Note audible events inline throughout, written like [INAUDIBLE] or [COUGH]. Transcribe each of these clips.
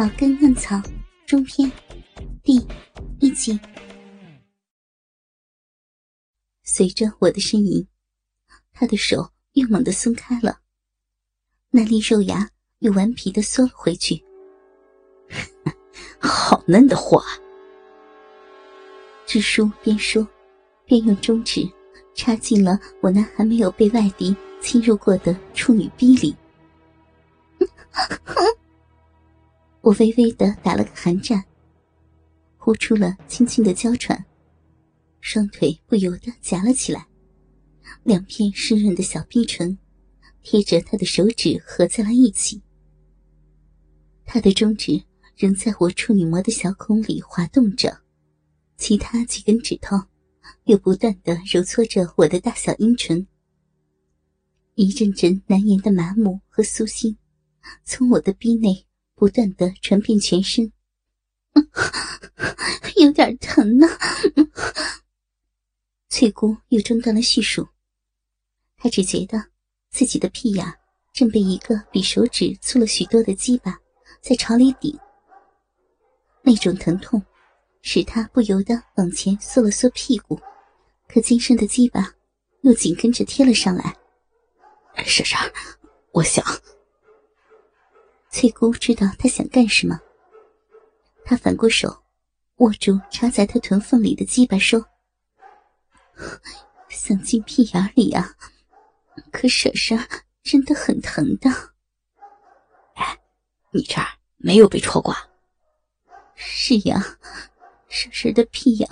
老根嫩草中篇第一集。随着我的呻吟，他的手又猛地松开了，那粒肉芽又顽皮的缩了回去。[LAUGHS] 好嫩的花。支书边说，边用中指插进了我那还没有被外敌侵入过的处女逼里。我微微的打了个寒战，呼出了轻轻的娇喘，双腿不由得夹了起来，两片湿润的小逼唇贴着他的手指合在了一起，他的中指仍在我处女膜的小孔里滑动着，其他几根指头又不断的揉搓着我的大小阴唇，一阵阵难言的麻木和酥心从我的逼内。不断的传遍全身，[LAUGHS] 有点疼呢。翠姑又中断了叙述，她只觉得自己的屁眼正被一个比手指粗了许多的鸡巴在朝里顶，那种疼痛使她不由得往前缩了缩屁股，可今生的鸡巴又紧跟着贴了上来。婶婶，我想。翠姑知道他想干什么，他反过手，握住插在他臀缝里的鸡巴，说：“想进屁眼里啊，可婶婶真的很疼的。”哎，你这儿没有被戳过？是呀，婶婶的屁眼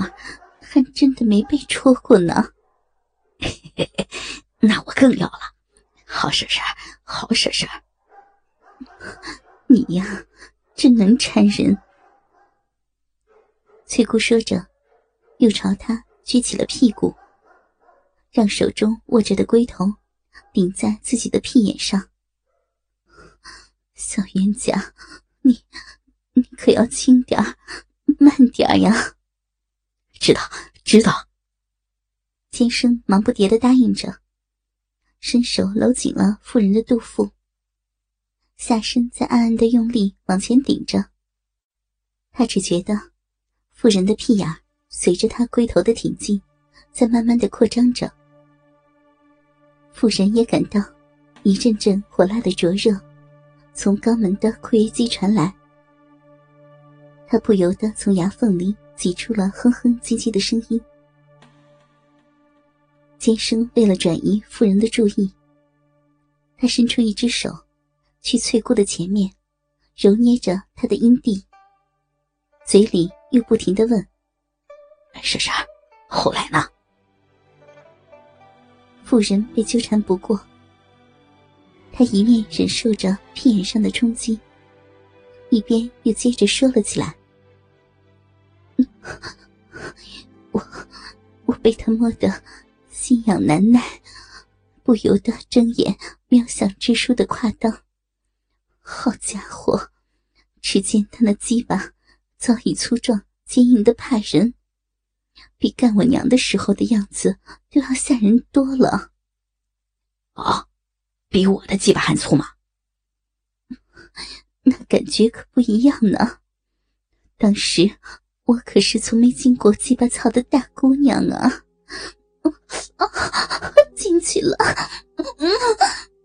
还真的没被戳过呢。嘿嘿嘿，那我更要了，好婶婶，好婶婶。你呀，真能缠人。翠姑说着，又朝他撅起了屁股，让手中握着的龟头顶在自己的屁眼上。小冤家，你你可要轻点慢点呀！知道，知道。尖生忙不迭的答应着，伸手搂紧了妇人的肚腹。下身在暗暗的用力往前顶着，他只觉得妇人的屁眼随着他龟头的挺进，在慢慢的扩张着。妇人也感到一阵阵火辣的灼热从肛门的括约肌传来，他不由得从牙缝里挤出了哼哼唧唧的声音。尖生为了转移妇人的注意，他伸出一只手。去翠姑的前面，揉捏着她的阴蒂，嘴里又不停的问：“婶婶，后来呢？”妇人被纠缠不过，她一面忍受着屁眼上的冲击，一边又接着说了起来：“我我被他摸得心痒难耐，不由得睁眼瞄向支书的胯裆。”好家伙！只见他那鸡巴早已粗壮坚硬的怕人，比干我娘的时候的样子都要吓人多了。啊，比我的鸡巴还粗吗？那感觉可不一样呢。当时我可是从没进过鸡巴草的大姑娘啊！[LAUGHS] 啊，进去了。[LAUGHS]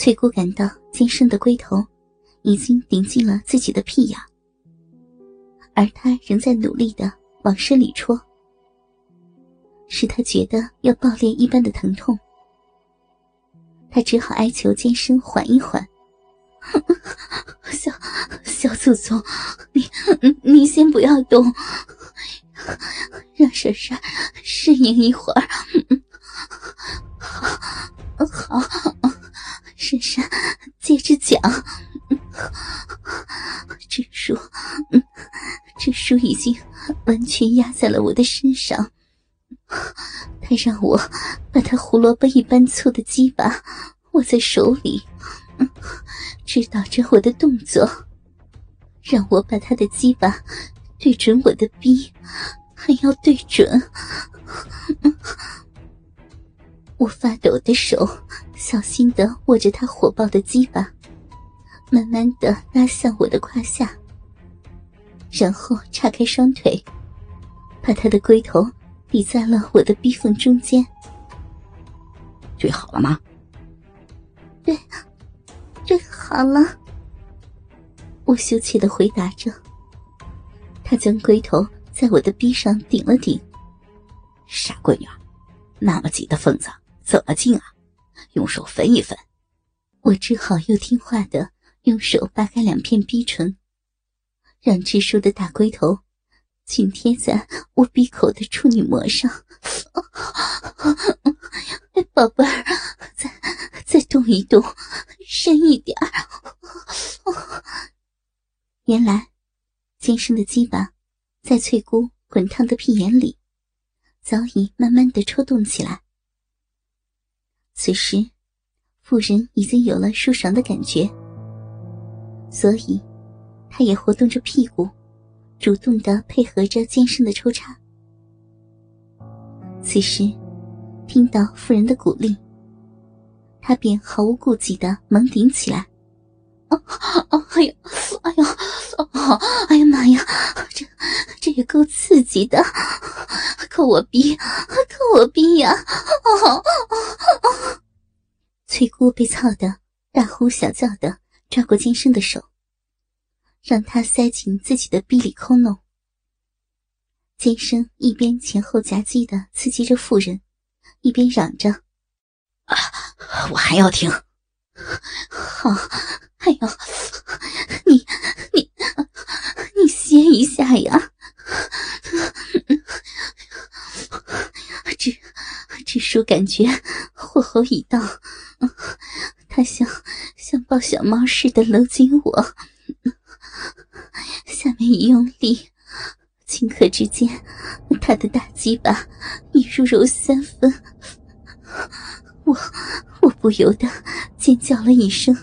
翠姑感到尖生的龟头已经顶进了自己的屁眼，而他仍在努力的往深里戳，使他觉得要爆裂一般的疼痛。他只好哀求尖生缓一缓：“ [LAUGHS] 小小祖宗，你你先不要动，让婶婶适应一会儿。[LAUGHS] ”好，好。婶婶，接着讲。这书，这书已经完全压在了我的身上。他让我把他胡萝卜一般粗的鸡巴握在手里，指导着我的动作，让我把他的鸡巴对准我的逼，还要对准。我发抖的手。小心的握着他火爆的鸡巴，慢慢的拉向我的胯下，然后叉开双腿，把他的龟头抵在了我的逼缝中间。对好了吗？对，对好了。我羞怯的回答着。他将龟头在我的逼上顶了顶。傻闺女，那么挤的缝子怎么进啊？用手分一分。我只好又听话的用手扒开两片逼唇，让支书的大龟头紧贴在我鼻口的处女膜上。宝贝儿，再再动一动，深一点原来，今生的鸡巴在翠姑滚烫的屁眼里，早已慢慢的抽动起来。此时。妇人已经有了舒爽的感觉，所以，她也活动着屁股，主动的配合着健身的抽插。此时，听到妇人的鼓励，他便毫无顾忌的猛顶起来。啊啊！哎呀，哎呦，哎呀妈呀！这这也够刺激的，扣我逼，扣我逼呀！啊啊啊！翠姑被操得大呼小叫的，抓过金生的手，让他塞进自己的逼里抠弄。金生一边前后夹击的刺激着妇人，一边嚷着：“啊，我还要听！好，哎呦，你你接一下呀！只只说感觉火候已到。”他像像抱小猫似的搂紧我，下面一用力，顷刻之间，他的大鸡巴已入肉三分。我我不由得尖叫了一声，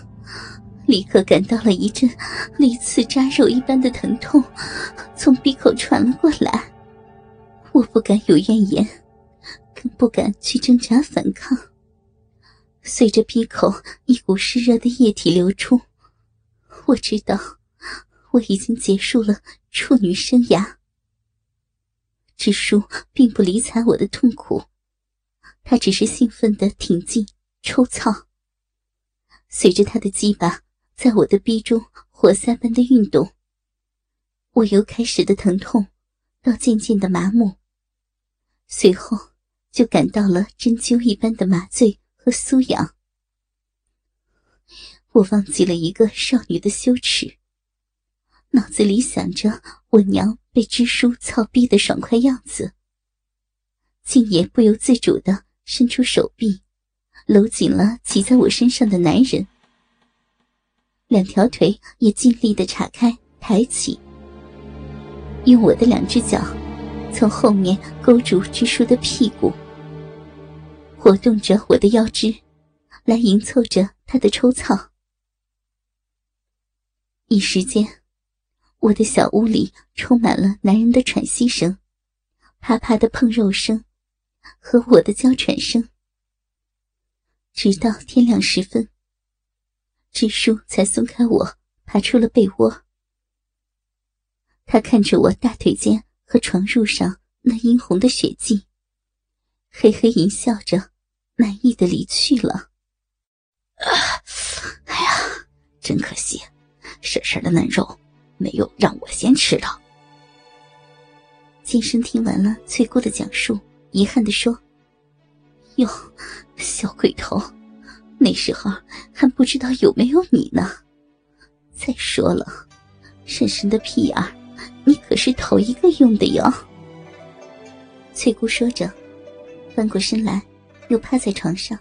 立刻感到了一阵类似扎肉一般的疼痛从鼻口传了过来。我不敢有怨言，更不敢去挣扎反抗。随着鼻口一股湿热的液体流出，我知道我已经结束了处女生涯。支书并不理睬我的痛苦，他只是兴奋的挺进抽操。随着他的鸡巴在我的逼中活塞般的运动，我由开始的疼痛到渐渐的麻木，随后就感到了针灸一般的麻醉。和酥痒，我忘记了一个少女的羞耻，脑子里想着我娘被支书操逼的爽快样子，竟也不由自主的伸出手臂，搂紧了骑在我身上的男人，两条腿也尽力的岔开抬起，用我的两只脚从后面勾住支书的屁股。活动着我的腰肢，来迎凑着他的抽操。一时间，我的小屋里充满了男人的喘息声、啪啪的碰肉声和我的娇喘声。直到天亮时分，支书才松开我，爬出了被窝。他看着我大腿间和床褥上那殷红的血迹。嘿嘿一笑着，满意的离去了。哎呀，真可惜，婶婶的嫩肉没有让我先吃到。金生听完了翠姑的讲述，遗憾的说：“哟，小鬼头，那时候还不知道有没有你呢。再说了，婶婶的屁眼，你可是头一个用的哟。”翠姑说着。翻过身来，又趴在床上，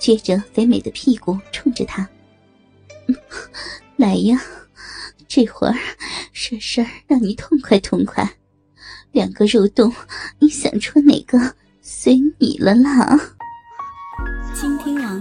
撅着肥美的屁股冲着他：“来呀，这会儿婶婶让你痛快痛快，两个肉洞，你想戳哪个随你了啦。”今天